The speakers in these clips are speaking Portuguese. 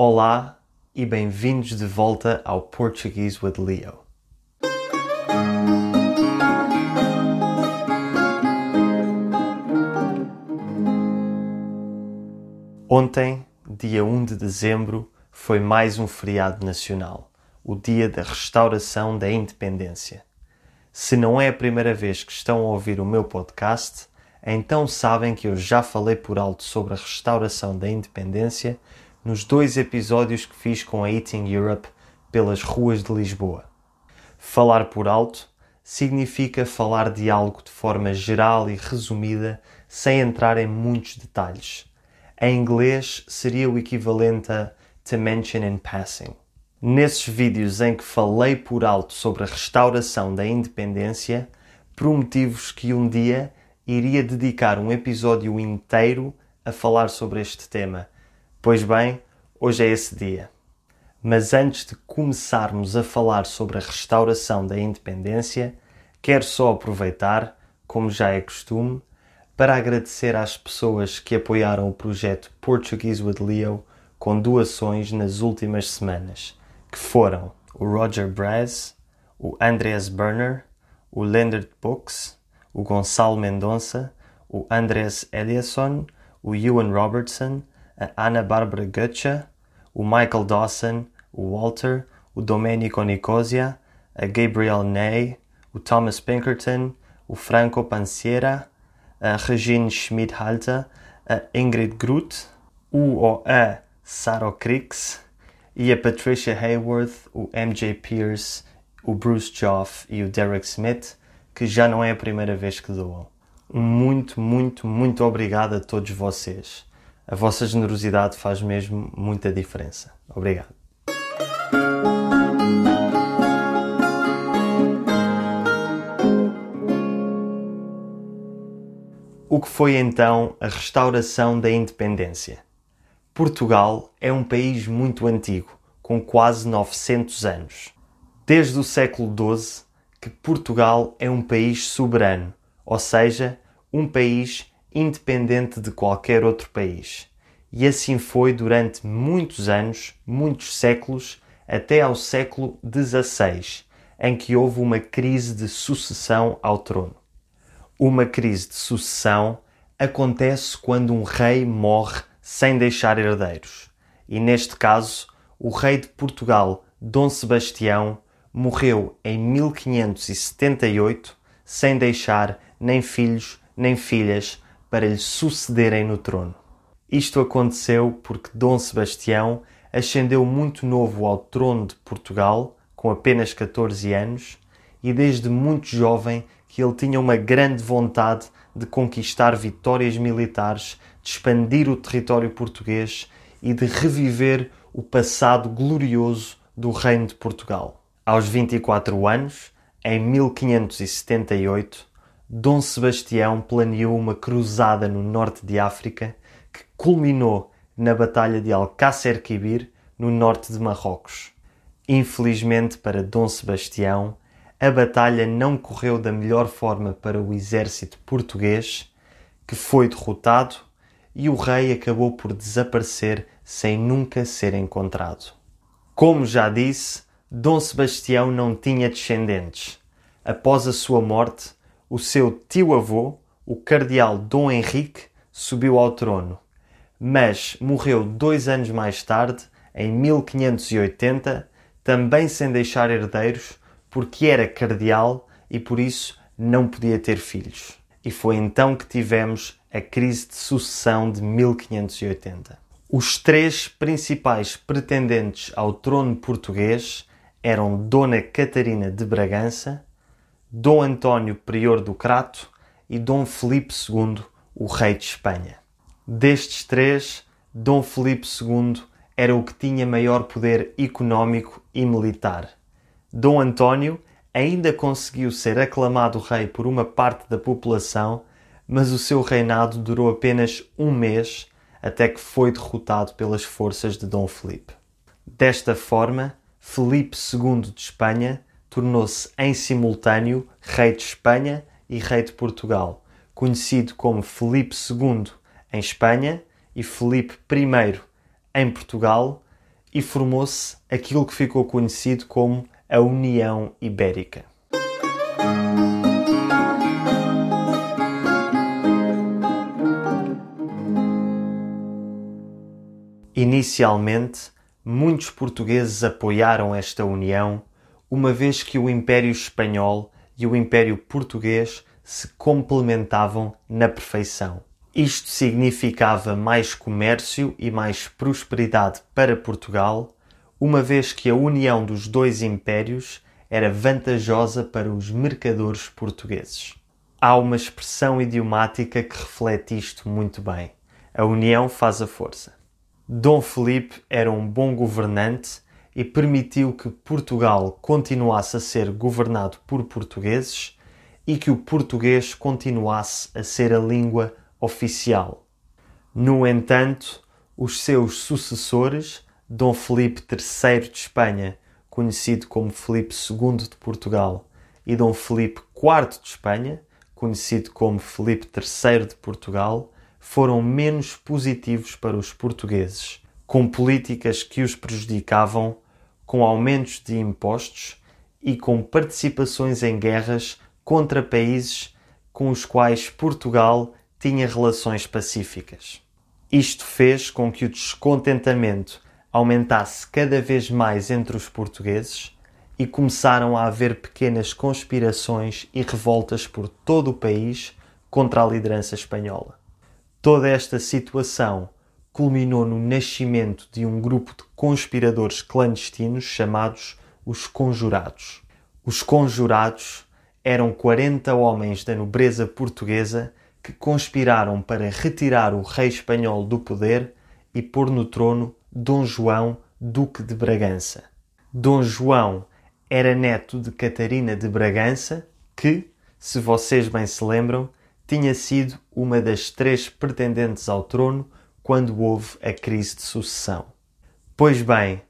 Olá e bem-vindos de volta ao Portuguese with Leo. Ontem, dia 1 de dezembro, foi mais um feriado nacional, o dia da restauração da independência. Se não é a primeira vez que estão a ouvir o meu podcast, então sabem que eu já falei por alto sobre a restauração da independência nos dois episódios que fiz com a Eating Europe pelas ruas de Lisboa. Falar por alto significa falar de algo de forma geral e resumida, sem entrar em muitos detalhes. Em inglês seria o equivalente a to mention in passing. Nesses vídeos em que falei por alto sobre a restauração da independência, prometi-vos que um dia iria dedicar um episódio inteiro a falar sobre este tema. Pois bem, hoje é esse dia. Mas antes de começarmos a falar sobre a restauração da independência, quero só aproveitar, como já é costume, para agradecer às pessoas que apoiaram o projeto Portuguese with Leo com doações nas últimas semanas, que foram o Roger Braz, o Andreas Berner, o Leonard Books, o Gonçalo Mendonça, o Andrés Eliasson, o Ewan Robertson, a Ana Bárbara Götze, o Michael Dawson, o Walter, o Domenico Nicosia, a Gabriel Ney, o Thomas Pinkerton, o Franco Panciera, a Regine Schmidt-Halter, a Ingrid Groot, o ou a Sarah Crix e a Patricia Hayworth, o MJ Pierce, o Bruce Joff e o Derek Smith, que já não é a primeira vez que doam. Muito, muito, muito obrigado a todos vocês. A vossa generosidade faz mesmo muita diferença. Obrigado. O que foi então a restauração da independência? Portugal é um país muito antigo, com quase 900 anos. Desde o século XII, que Portugal é um país soberano, ou seja, um país independente de qualquer outro país. E assim foi durante muitos anos, muitos séculos, até ao século XVI, em que houve uma crise de sucessão ao trono. Uma crise de sucessão acontece quando um rei morre sem deixar herdeiros. E neste caso, o rei de Portugal, Dom Sebastião, morreu em 1578 sem deixar nem filhos nem filhas para lhe sucederem no trono. Isto aconteceu porque Dom Sebastião ascendeu muito novo ao trono de Portugal, com apenas 14 anos, e desde muito jovem que ele tinha uma grande vontade de conquistar vitórias militares, de expandir o território português e de reviver o passado glorioso do Reino de Portugal. Aos 24 anos, em 1578, Dom Sebastião planeou uma cruzada no norte de África que culminou na Batalha de Alcácer Quibir, no norte de Marrocos. Infelizmente para Dom Sebastião, a batalha não correu da melhor forma para o exército português, que foi derrotado e o rei acabou por desaparecer sem nunca ser encontrado. Como já disse, Dom Sebastião não tinha descendentes. Após a sua morte, o seu tio-avô, o cardeal Dom Henrique, subiu ao trono, mas morreu dois anos mais tarde, em 1580, também sem deixar herdeiros, porque era cardeal e por isso não podia ter filhos. E foi então que tivemos a crise de sucessão de 1580. Os três principais pretendentes ao trono português eram Dona Catarina de Bragança, Dom António Prior do Crato e Dom Felipe II, o rei de Espanha. Destes três, Dom Felipe II era o que tinha maior poder económico e militar. Dom António ainda conseguiu ser aclamado rei por uma parte da população, mas o seu reinado durou apenas um mês até que foi derrotado pelas forças de Dom Felipe. Desta forma, Felipe II de Espanha tornou-se em simultâneo rei de Espanha e rei de Portugal, conhecido como Felipe II em Espanha e Felipe I em Portugal, e formou-se aquilo que ficou conhecido como a União Ibérica. Inicialmente, muitos portugueses apoiaram esta união, uma vez que o Império Espanhol e o Império Português se complementavam na perfeição. Isto significava mais comércio e mais prosperidade para Portugal, uma vez que a união dos dois impérios era vantajosa para os mercadores portugueses. Há uma expressão idiomática que reflete isto muito bem. A união faz a força. Dom Felipe era um bom governante e permitiu que Portugal continuasse a ser governado por portugueses e que o português continuasse a ser a língua oficial. No entanto, os seus sucessores, Dom Felipe III de Espanha, conhecido como Felipe II de Portugal, e Dom Felipe IV de Espanha, conhecido como Felipe III de Portugal, foram menos positivos para os portugueses, com políticas que os prejudicavam, com aumentos de impostos e com participações em guerras contra países com os quais Portugal tinha relações pacíficas. Isto fez com que o descontentamento aumentasse cada vez mais entre os portugueses e começaram a haver pequenas conspirações e revoltas por todo o país contra a liderança espanhola. Toda esta situação culminou no nascimento de um grupo de conspiradores clandestinos chamados os Conjurados. Os Conjurados eram 40 homens da nobreza portuguesa que conspiraram para retirar o rei espanhol do poder e pôr no trono Dom João, Duque de Bragança. Dom João era neto de Catarina de Bragança, que, se vocês bem se lembram, tinha sido uma das três pretendentes ao trono quando houve a crise de sucessão. Pois bem,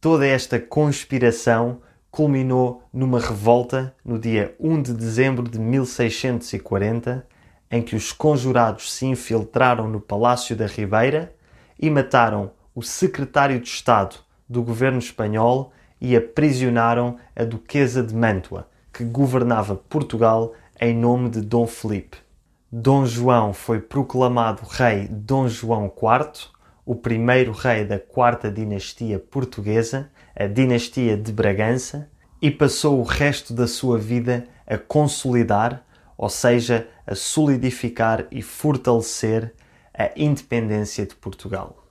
toda esta conspiração culminou numa revolta no dia 1 de dezembro de 1640 em que os conjurados se infiltraram no Palácio da Ribeira e mataram o secretário de Estado do governo espanhol e aprisionaram a Duquesa de Mantua, que governava Portugal em nome de Dom Felipe. Dom João foi proclamado rei Dom João IV, o primeiro rei da quarta dinastia portuguesa, a dinastia de Bragança, e passou o resto da sua vida a consolidar ou seja, a solidificar e fortalecer a independência de Portugal.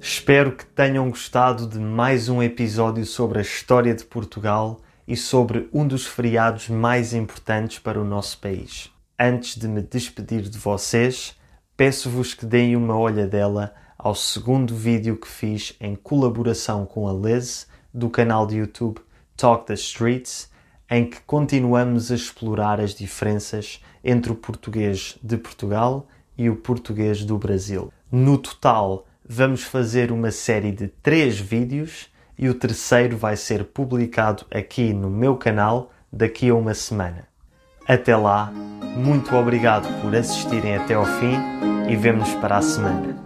Espero que tenham gostado de mais um episódio sobre a história de Portugal e sobre um dos feriados mais importantes para o nosso país. Antes de me despedir de vocês, peço-vos que deem uma olhadela ao segundo vídeo que fiz em colaboração com a Liz do canal de YouTube Talk the Streets, em que continuamos a explorar as diferenças entre o português de Portugal e o português do Brasil. No total, vamos fazer uma série de três vídeos e o terceiro vai ser publicado aqui no meu canal daqui a uma semana. Até lá, muito obrigado por assistirem até ao fim e vemo-nos para a semana.